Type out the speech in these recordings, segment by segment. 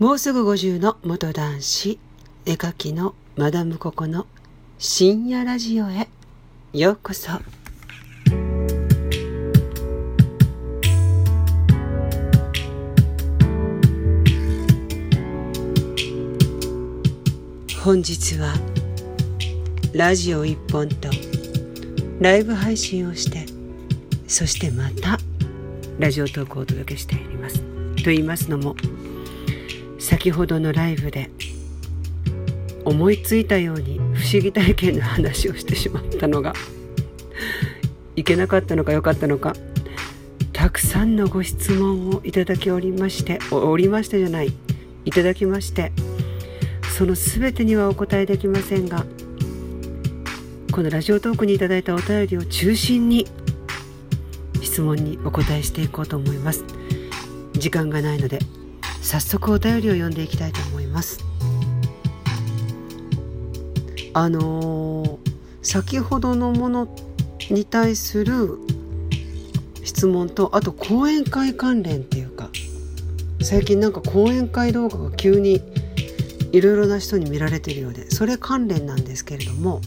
もうすぐ50の元男子、絵描きのマダムココの深夜ラジオへようこそ。本日はラジオ一本とライブ配信をしてそしてまたラジオトークをお届けしていますと言いますのも先ほどのライブで思いついたように不思議体験の話をしてしまったのがいけなかったのか良かったのかたくさんのご質問をいただきおりましておりましてじゃないいただきましてその全てにはお答えできませんがこのラジオトークにいただいたお便りを中心に質問にお答えしていこうと思います。時間がないので早速お便りを読んでいきたいと思います。あのー、先ほどのものに対する質問とあと講演会関連っていうか最近なんか講演会動画が急にいろいろな人に見られてるようでそれ関連なんですけれども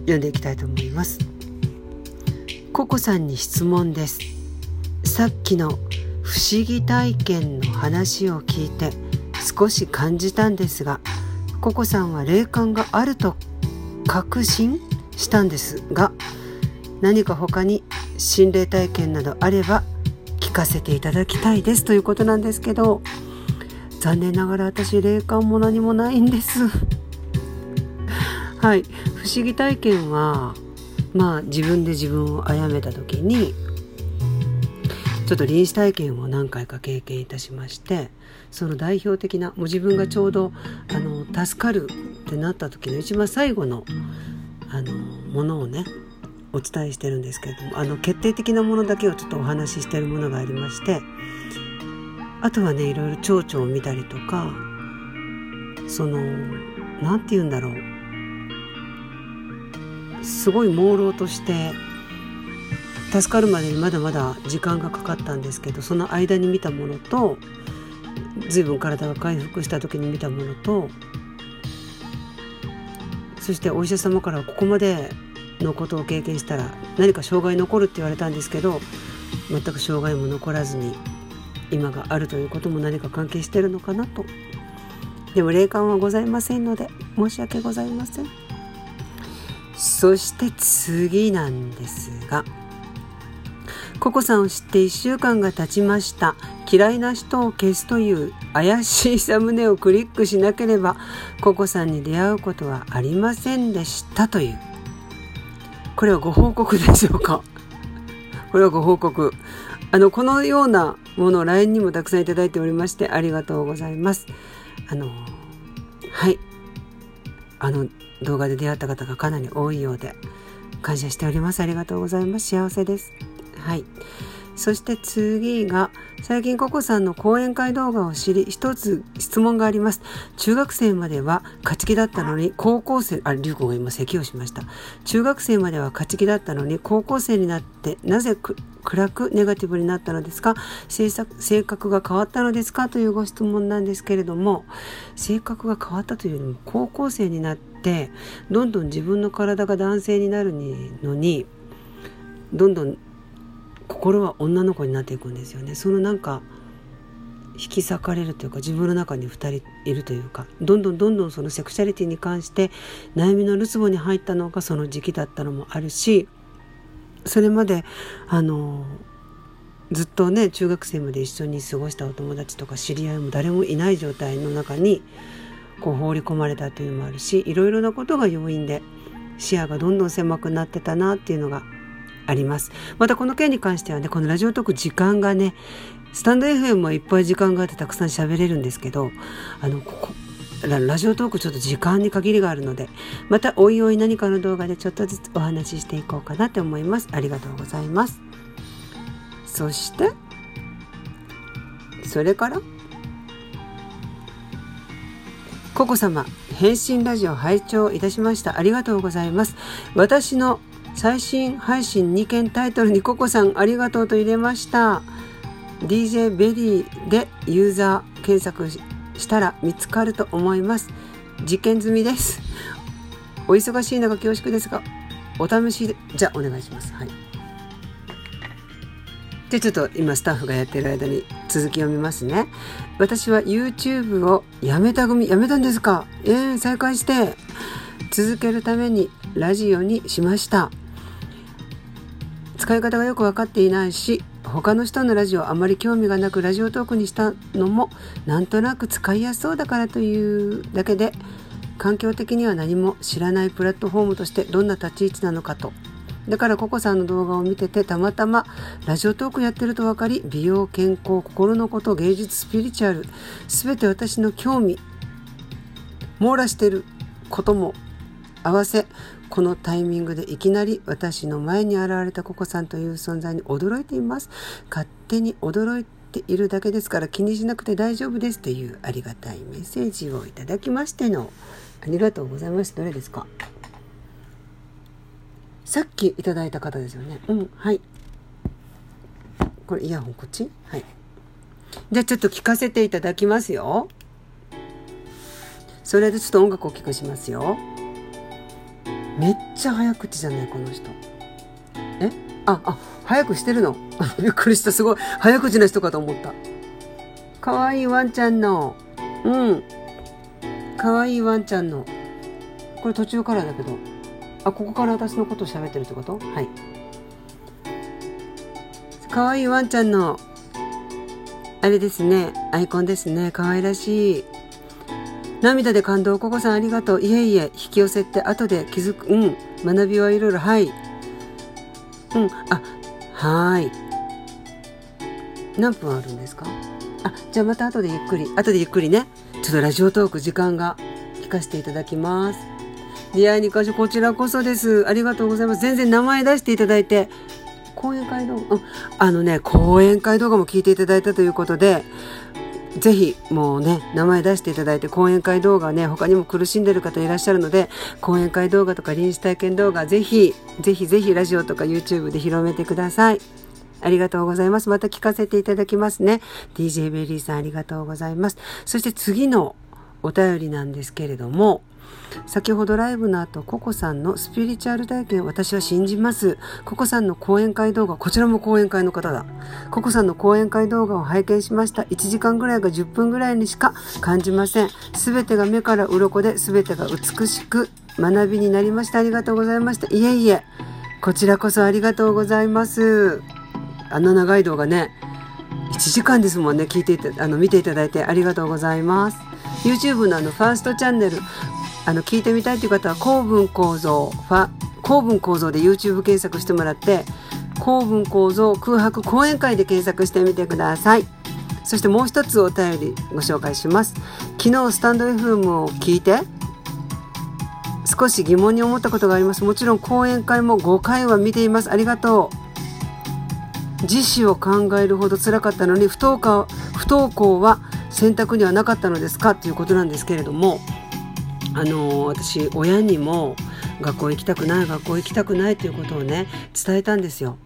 読んでいきたいと思います。ココさんに質問です。さっきの不思議体験の話を聞いて少し感じたんですがココさんは霊感があると確信したんですが何か他に心霊体験などあれば聞かせていただきたいですということなんですけど残念ながら私霊感も何もないんです。はい。不思議体験はまあ自分で自分を殺めた時にちょっと臨死体験を何回か経験いたしましてその代表的なもう自分がちょうどあの助かるってなった時の一番最後のあのものをねお伝えしてるんですけれどもあの決定的なものだけをちょっとお話ししてるものがありましてあとはねいろいろ蝶々を見たりとかその何て言うんだろう。すごい朦朧として助かるまでにまだまだ時間がかかったんですけどその間に見たものと随分体が回復した時に見たものとそしてお医者様からここまでのことを経験したら何か障害残るって言われたんですけど全く障害も残らずに今があるということも何か関係してるのかなと。でも霊感はございませんので申し訳ございません。そして次なんですがココさんを知って1週間が経ちました。嫌いな人を消すという怪しいサムネをクリックしなければココさんに出会うことはありませんでしたという。これはご報告でしょうか？これはご報告。あのこのようなものを LINE にもたくさんいただいておりましてありがとうございます。あのはい。あの動画で出会った方がかなり多いようで感謝しております。ありがとうございます。幸せです。はい。そして次が最近ココさんの講演会動画を知り一つ質問があります。中学生までは勝ち気だったのに高校生あ龍子が今咳をしました。中学生までは勝ち気だったのに高校生になってなぜ暗くネガティブになったのですか？性格が変わったのですか？というご質問なんですけれども性格が変わったというよりも高校生になってどんどん自分の体が男性になるのにどんどん心は女の子になっていくんですよね。そのなんか引き裂かれるというか自分の中に2人いるというかどんどんどんどんそのセクシャリティに関して悩みのるつぼに入ったのがその時期だったのもあるしそれまであのずっとね中学生まで一緒に過ごしたお友達とか知り合いも誰もいない状態の中にこう放り込まれたというのもあるしいろいろなことが要因で視野がどんどん狭くなってたなっていうのがあります。またこの件に関してはね、このラジオトーク時間がね、スタンド FM もいっぱい時間があってたくさん喋れるんですけど、あの、ここ、ラジオトークちょっと時間に限りがあるので、またおいおい何かの動画でちょっとずつお話ししていこうかなって思います。ありがとうございます。そして、それから、ココ様、返信ラジオ拝聴いたしました。ありがとうございます。私の最新配信2件タイトルにココさんありがとうと入れました。DJ ベリーでユーザー検索したら見つかると思います実験済みですお忙しい中恐縮ですがお試しでじゃあお願いしますはいじゃあちょっと今スタッフがやってる間に続き読みますね。私は YouTube をやめた組、やめたんですか？えー、再開して続けるためにラジオにしました。使い方がよく分かっていないし、他の人のラジオあまり興味がなくラジオトークにしたのもなんとなく使いやすそうだからというだけで環境的には何も知らないプラットフォームとしてどんな立ち位置なのかと。だからココさんの動画を見ててたまたまラジオトークやってると分かり美容健康心のこと芸術スピリチュアル全て私の興味網羅してることも合わせこのタイミングでいきなり私の前に現れたココさんという存在に驚いています勝手に驚いているだけですから気にしなくて大丈夫ですというありがたいメッセージをいただきましてのありがとうございますどれですか？さっきいただいた方ですよね。うん、はい。これイヤホンこっち？はい。じゃあちょっと聞かせていただきますよ。それでちょっと音楽を聴くしますよ。めっちゃ早口じゃないこの人。え？あ、あ、早くしてるのびっくりした。すごい。早口な人かと思った。かわいいワンちゃんの。うん。かわいいワンちゃんの。これ途中からだけど。あここから私のことを喋ってるってこと？はいかわいいワンちゃんのあれですねアイコンですね可愛らしい涙で感動。ココさんありがとう。いえいえ。引き寄せて後で気づく。うん。学びはいろいろ。はい。うん。あはい。何分あるんですか？あじゃあまた後でゆっくり。後でゆっくりね。ちょっとラジオトーク時間が聞かせていただきます。出会いに箇所こちらこそです。ありがとうございます。全然名前出していただいて、講演会動画、うん、あのね、講演会動画も聞いていただいたということで、ぜひもうね、名前出していただいて、講演会動画ね、他にも苦しんでる方いらっしゃるので、講演会動画とか臨時体験動画、ぜひ、ぜひぜひラジオとか YouTube で広めてください。ありがとうございます。また聞かせていただきますね。DJ ベリーさんありがとうございます。そして次のお便りなんですけれども、先ほどライブの後、ココさんのスピリチュアル体験、私は信じます。ココさんの講演会動画、こちらも講演会の方だ。ココさんの講演会動画を拝見しました。1時間ぐらいが10分ぐらいにしか感じません。すべてが目から鱗で、すべてが美しく学びになりました。ありがとうございました。いえいえ、こちらこそありがとうございます。あの長い動画ね、1時間ですもんね、聞いていた、あの、見ていただいてありがとうございます。YouTube のあの、ファーストチャンネル、あの聞いてみたいという方は公文構造ファ公文構造で YouTube 検索してもらって公文構造空白講演会で検索してみてください。そしてもう一つお便りご紹介します。昨日スタンド FM を聞いて少し疑問に思ったことがあります。もちろん講演会も5回は見ています。ありがとう。自死を考えるほど辛かったのに不登校不登校は選択にはなかったのですか？ということなんですけれどもあの私親にも学校行きたくない学校行きたくないということをね伝えたんですよ。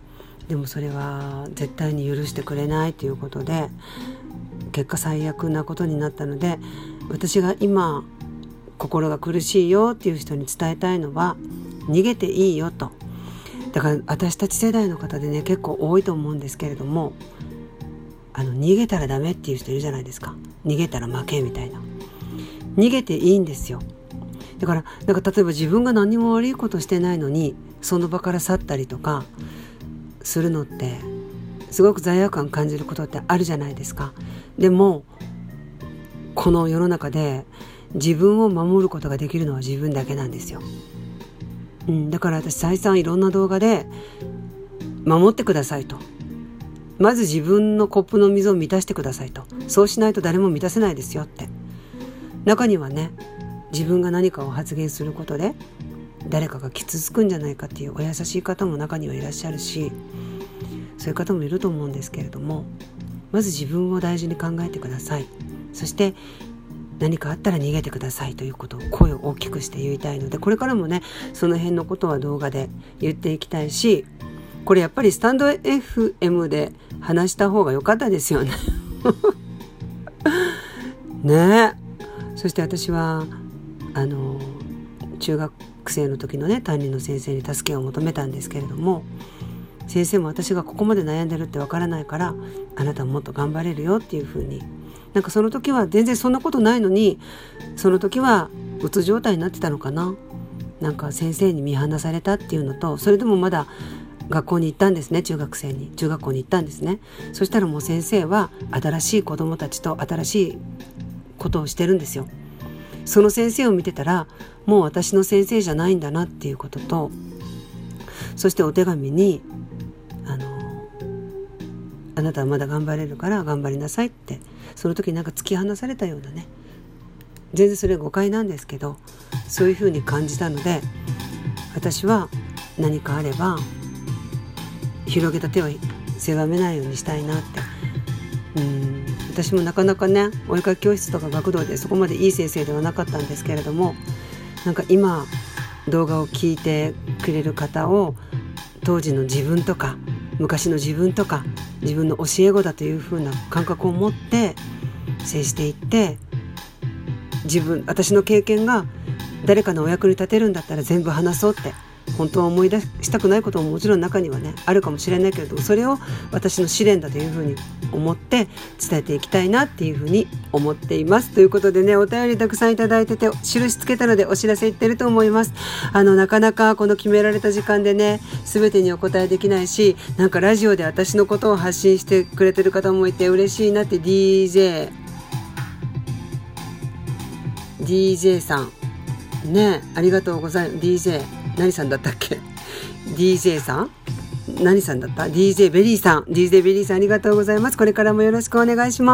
でもそれは絶対に許してくれないということで結果最悪なことになったので私が今心が苦しいよっていう人に伝えたいのは逃げていいよと。だから私たち世代の方でね結構多いと思うんですけれどもあの逃げたらダメっていう人いるじゃないですか。逃げたら負けみたいな。逃げていいんですよ。だからなんか例えば自分が何も悪いことしてないのにその場から去ったりとかするのってすごく罪悪感感じることってあるじゃないですか。でもこの世の中で自分を守ることができるのは自分だけなんですよ、うん、だから私再三いろんな動画で守ってくださいと。まず自分のコップの水を満たしてくださいと。そうしないと誰も満たせないですよって。中にはね自分が何かを発言することで誰かが傷つくんじゃないかっていうお優しい方も中にはいらっしゃるしそういう方もいると思うんですけれどもまず自分を大事に考えてください。そして何かあったら逃げてくださいということを声を大きくして言いたいのでこれからもねその辺のことは動画で言っていきたいしこれやっぱりスタンド FM で話した方が良かったですよね。ね。えそして私はあの中学生の時のね担任の先生に助けを求めたんですけれども先生も私がここまで悩んでるってわからないからあなたももっと頑張れるよっていうふうに。なんかその時は全然そんなことないのにその時はうつ状態になってたのかな。なんか先生に見放されたっていうのとそれでもまだ学校に行ったんですね中学生に。中学校に行ったんですね。そしたらもう先生は新しい子どもたちと新しいことをしてるんですよ。その先生を見てたらもう私の先生じゃないんだなっていうこととそしてお手紙にあのあなたはまだ頑張れるから頑張りなさいってその時になんか突き放されたようなね全然それは誤解なんですけどそういうふうに感じたので私は何かあれば広げた手は狭めないようにしたいなってうん私もなかなかねお絵描き教室とか学童でそこまでいい先生ではなかったんですけれどもなんか今動画を聞いてくれる方を当時の自分とか昔の自分とか自分の教え子だというふうな感覚を持って接していって自分私の経験が誰かのお役に立てるんだったら全部話そうって本当は思い出したくないことももちろん中にはねあるかもしれないけれどそれを私の試練だというふうに思って伝えていきたいなっていうふうに思っていますということでねお便りたくさんいただいてて印つけたのでお知らせいってると思います。あのなかなかこの決められた時間でね全てにお答えできないしなんかラジオで私のことを発信してくれてる方もいて嬉しいなって DJ DJ さん。ねありがとうございます。DJ 何さんだったっけ？DJ さん？何さんだった ?DJ ベリーさん。DJ ベリーさんありがとうございます。これからもよろしくお願いします。